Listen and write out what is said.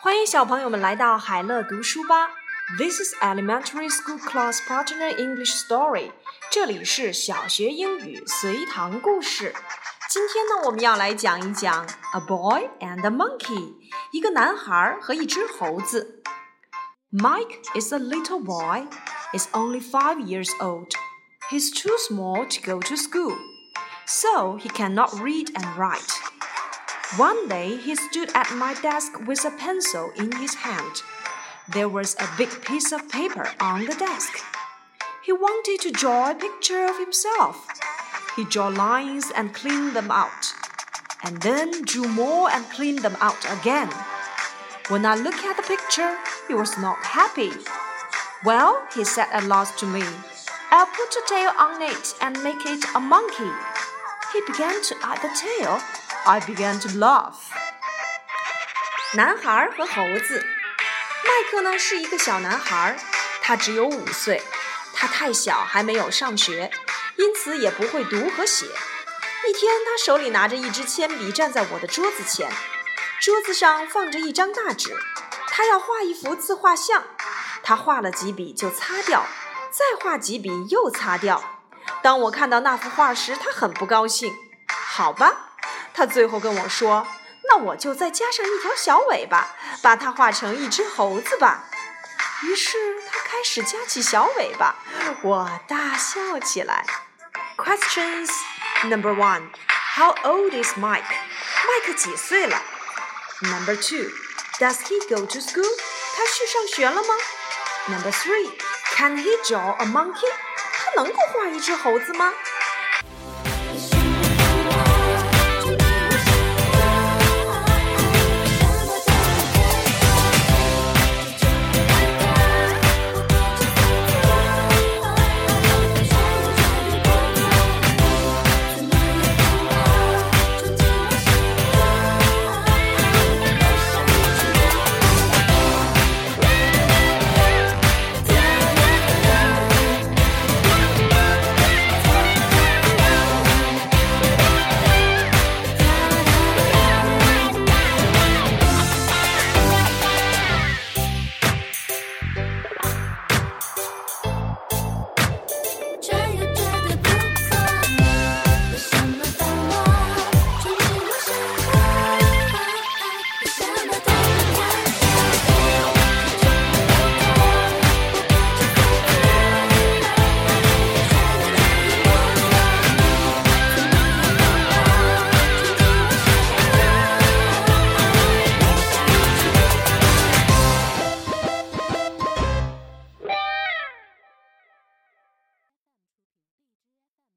欢迎小朋友们来到海乐读书吧。This is Elementary School Class Partner English Story。这里是小学英语随堂故事。今天呢，我们要来讲一讲 A Boy and a Monkey，一个男孩和一只猴子。Mike is a little boy. He's only five years old. He's too small to go to school, so he cannot read and write. One day he stood at my desk with a pencil in his hand. There was a big piece of paper on the desk. He wanted to draw a picture of himself. He drew lines and cleaned them out, and then drew more and cleaned them out again. When I looked at the picture, he was not happy. Well, he said at last to me, I'll put a tail on it and make it a monkey. He began to add the tail I began to laugh. 男孩和猴子，麦克呢是一个小男孩，他只有五岁，他太小还没有上学，因此也不会读和写。一天，他手里拿着一支铅笔，站在我的桌子前，桌子上放着一张大纸，他要画一幅自画像。他画了几笔就擦掉，再画几笔又擦掉。当我看到那幅画时，他很不高兴。好吧。他最后跟我说：“那我就再加上一条小尾巴，把它画成一只猴子吧。”于是他开始夹起小尾巴，我大笑起来。Questions number one: How old is Mike? 麦克几岁了？Number two: Does he go to school? 他去上学了吗？Number three: Can he draw a monkey? 他能够画一只猴子吗？